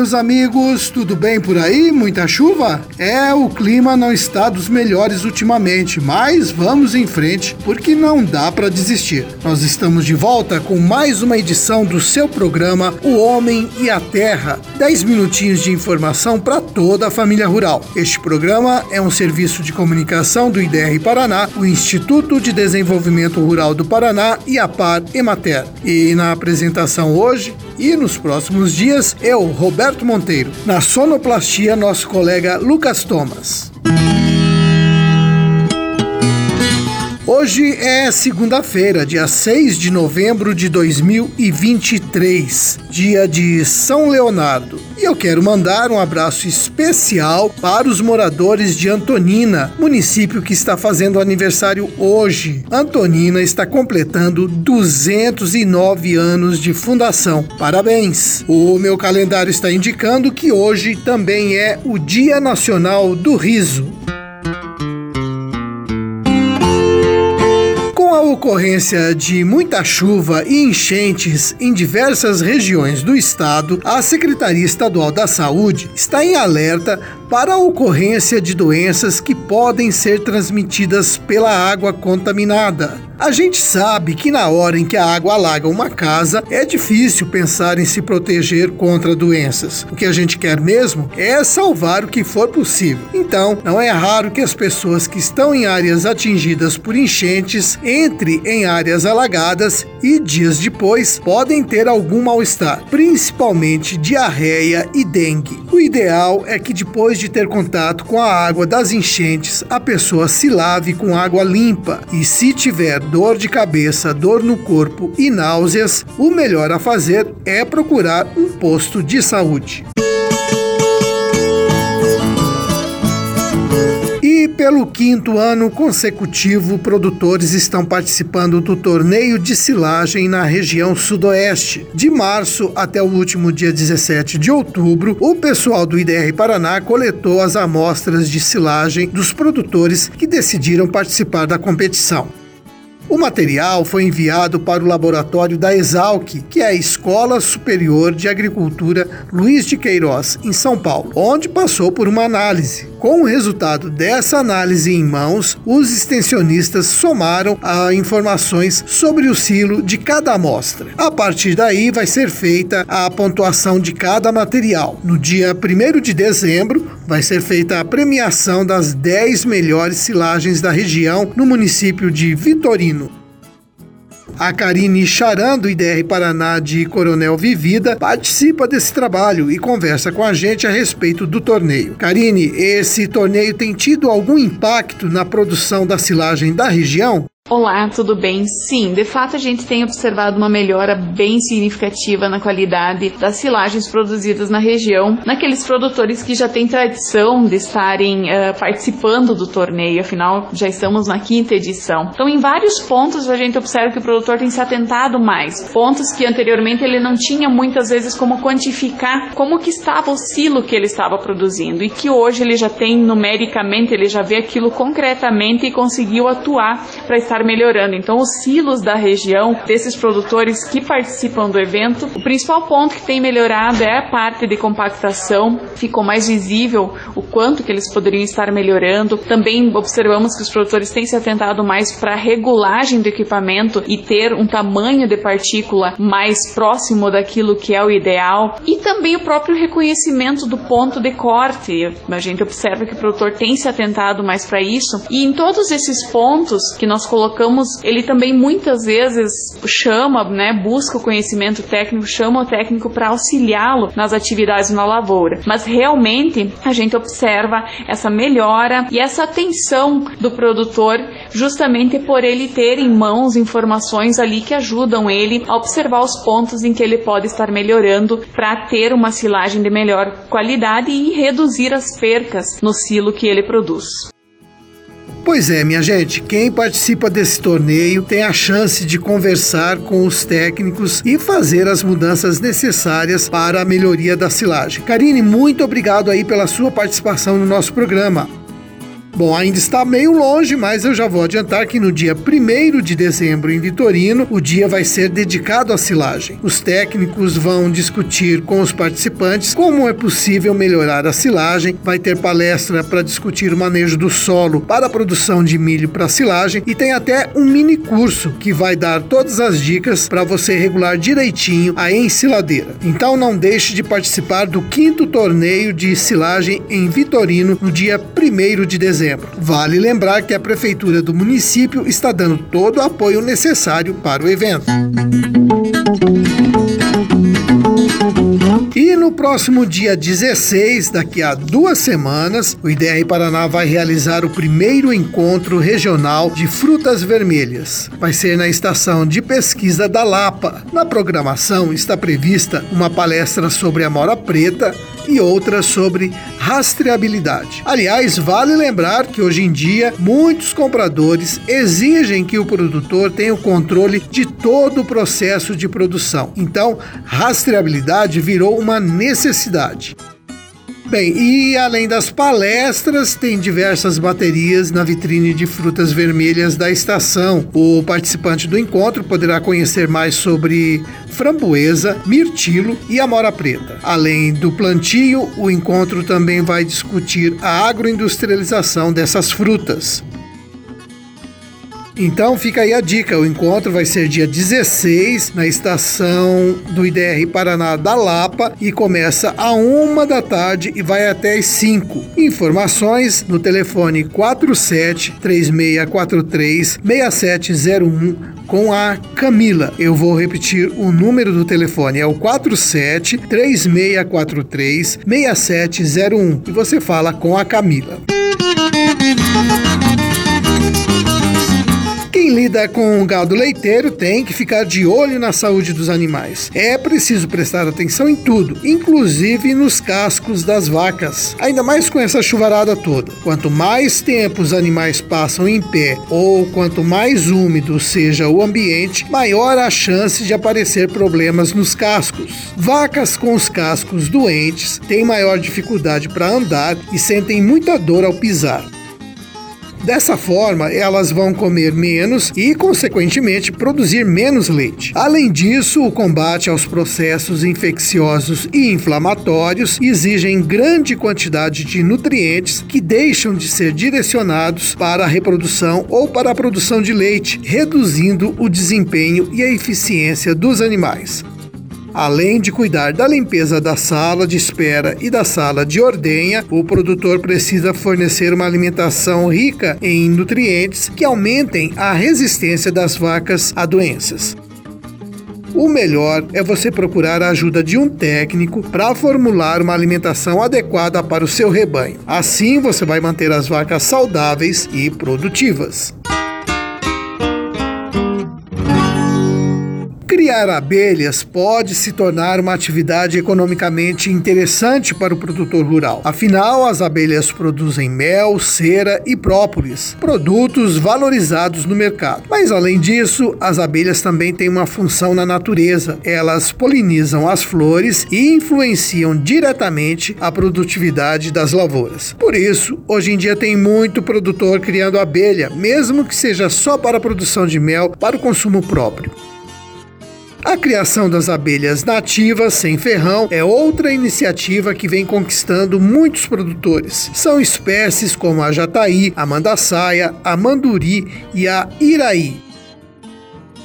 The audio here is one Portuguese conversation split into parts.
meus amigos, tudo bem por aí? Muita chuva? É, o clima não está dos melhores ultimamente, mas vamos em frente porque não dá para desistir. Nós estamos de volta com mais uma edição do seu programa O Homem e a Terra. 10 minutinhos de informação para toda a família rural. Este programa é um serviço de comunicação do IDR Paraná, o Instituto de Desenvolvimento Rural do Paraná e a Par Emater. E na apresentação hoje e nos próximos dias eu, Roberto Monteiro. Na sonoplastia, nosso colega Lucas Thomas. Hoje é segunda-feira, dia 6 de novembro de 2023, dia de São Leonardo. E eu quero mandar um abraço especial para os moradores de Antonina, município que está fazendo aniversário hoje. Antonina está completando 209 anos de fundação. Parabéns! O meu calendário está indicando que hoje também é o Dia Nacional do Riso. Ocorrência de muita chuva e enchentes em diversas regiões do estado, a Secretaria Estadual da Saúde está em alerta para a ocorrência de doenças que podem ser transmitidas pela água contaminada. A gente sabe que na hora em que a água alaga uma casa, é difícil pensar em se proteger contra doenças. O que a gente quer mesmo é salvar o que for possível. Então, não é raro que as pessoas que estão em áreas atingidas por enchentes entre em áreas alagadas e dias depois podem ter algum mal-estar, principalmente diarreia e dengue. O ideal é que depois de ter contato com a água das enchentes, a pessoa se lave com água limpa e se tiver dor de cabeça, dor no corpo e náuseas, o melhor a fazer é procurar um posto de saúde. Pelo quinto ano consecutivo, produtores estão participando do torneio de silagem na região sudoeste. De março até o último dia 17 de outubro, o pessoal do IDR Paraná coletou as amostras de silagem dos produtores que decidiram participar da competição. O material foi enviado para o laboratório da Exalc, que é a Escola Superior de Agricultura Luiz de Queiroz, em São Paulo, onde passou por uma análise. Com o resultado dessa análise em mãos, os extensionistas somaram as informações sobre o silo de cada amostra. A partir daí, vai ser feita a pontuação de cada material. No dia 1 de dezembro, vai ser feita a premiação das 10 melhores silagens da região no município de Vitorino. A Karine Charan, do IDR Paraná de Coronel Vivida, participa desse trabalho e conversa com a gente a respeito do torneio. Karine, esse torneio tem tido algum impacto na produção da silagem da região? Olá, tudo bem? Sim, de fato a gente tem observado uma melhora bem significativa na qualidade das silagens produzidas na região, naqueles produtores que já têm tradição de estarem uh, participando do torneio, afinal já estamos na quinta edição. Então, em vários pontos a gente observa que o produtor tem se atentado mais, pontos que anteriormente ele não tinha muitas vezes como quantificar como que estava o silo que ele estava produzindo e que hoje ele já tem numericamente, ele já vê aquilo concretamente e conseguiu atuar para estar melhorando. Então, os silos da região, desses produtores que participam do evento, o principal ponto que tem melhorado é a parte de compactação. Ficou mais visível o quanto que eles poderiam estar melhorando. Também observamos que os produtores têm se atentado mais para a regulagem do equipamento e ter um tamanho de partícula mais próximo daquilo que é o ideal. E também o próprio reconhecimento do ponto de corte. A gente observa que o produtor tem se atentado mais para isso. E em todos esses pontos que nós colocamos colocamos, ele também muitas vezes chama, né, busca o conhecimento técnico, chama o técnico para auxiliá-lo nas atividades na lavoura. Mas realmente a gente observa essa melhora e essa atenção do produtor justamente por ele ter em mãos informações ali que ajudam ele a observar os pontos em que ele pode estar melhorando para ter uma silagem de melhor qualidade e reduzir as percas no silo que ele produz. Pois é, minha gente, quem participa desse torneio tem a chance de conversar com os técnicos e fazer as mudanças necessárias para a melhoria da silagem. Karine, muito obrigado aí pela sua participação no nosso programa. Bom, ainda está meio longe, mas eu já vou adiantar que no dia 1 de dezembro em Vitorino, o dia vai ser dedicado à silagem. Os técnicos vão discutir com os participantes como é possível melhorar a silagem, vai ter palestra para discutir o manejo do solo para a produção de milho para silagem e tem até um mini curso que vai dar todas as dicas para você regular direitinho a ensiladeira. Então não deixe de participar do quinto torneio de silagem em Vitorino no dia 1 de dezembro Vale lembrar que a prefeitura do município está dando todo o apoio necessário para o evento. E no próximo dia 16, daqui a duas semanas, o IDR Paraná vai realizar o primeiro encontro regional de frutas vermelhas. Vai ser na estação de pesquisa da Lapa. Na programação está prevista uma palestra sobre a mora preta, e outras sobre rastreabilidade. Aliás, vale lembrar que hoje em dia muitos compradores exigem que o produtor tenha o controle de todo o processo de produção. Então, rastreabilidade virou uma necessidade. Bem, e além das palestras, tem diversas baterias na vitrine de frutas vermelhas da estação. O participante do encontro poderá conhecer mais sobre framboesa, mirtilo e amora preta. Além do plantio, o encontro também vai discutir a agroindustrialização dessas frutas. Então fica aí a dica: o encontro vai ser dia 16 na estação do IDR Paraná da Lapa e começa a uma da tarde e vai até as 5. Informações no telefone 47 3643 6701 com a Camila. Eu vou repetir o número do telefone, é o 47 3643 6701 e você fala com a Camila. Quem lida com gado leiteiro tem que ficar de olho na saúde dos animais. É preciso prestar atenção em tudo, inclusive nos cascos das vacas. Ainda mais com essa chuvarada toda. Quanto mais tempo os animais passam em pé ou quanto mais úmido seja o ambiente, maior a chance de aparecer problemas nos cascos. Vacas com os cascos doentes têm maior dificuldade para andar e sentem muita dor ao pisar. Dessa forma, elas vão comer menos e, consequentemente, produzir menos leite. Além disso, o combate aos processos infecciosos e inflamatórios exigem grande quantidade de nutrientes que deixam de ser direcionados para a reprodução ou para a produção de leite, reduzindo o desempenho e a eficiência dos animais. Além de cuidar da limpeza da sala de espera e da sala de ordenha, o produtor precisa fornecer uma alimentação rica em nutrientes que aumentem a resistência das vacas a doenças. O melhor é você procurar a ajuda de um técnico para formular uma alimentação adequada para o seu rebanho. Assim você vai manter as vacas saudáveis e produtivas. Criar abelhas pode se tornar uma atividade economicamente interessante para o produtor rural. Afinal, as abelhas produzem mel, cera e própolis, produtos valorizados no mercado. Mas além disso, as abelhas também têm uma função na natureza. Elas polinizam as flores e influenciam diretamente a produtividade das lavouras. Por isso, hoje em dia tem muito produtor criando abelha, mesmo que seja só para a produção de mel para o consumo próprio. A criação das abelhas nativas sem ferrão é outra iniciativa que vem conquistando muitos produtores. São espécies como a jataí, a mandaçaia, a manduri e a iraí.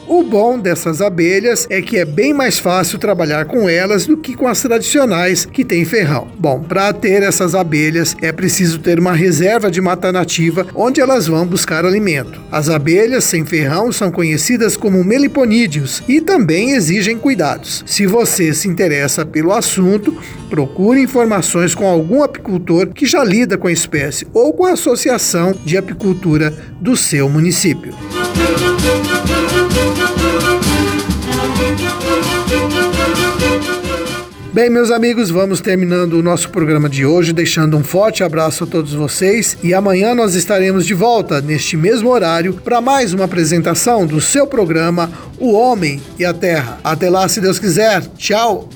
O bom dessas abelhas é que é bem mais fácil trabalhar com elas do que com as tradicionais que têm ferrão. Bom, para ter essas abelhas é preciso ter uma reserva de mata nativa onde elas vão buscar alimento. As abelhas sem ferrão são conhecidas como meliponídeos e também exigem cuidados. Se você se interessa pelo assunto, procure informações com algum apicultor que já lida com a espécie ou com a associação de apicultura do seu município. Bem, meus amigos, vamos terminando o nosso programa de hoje, deixando um forte abraço a todos vocês e amanhã nós estaremos de volta neste mesmo horário para mais uma apresentação do seu programa O Homem e a Terra. Até lá, se Deus quiser. Tchau.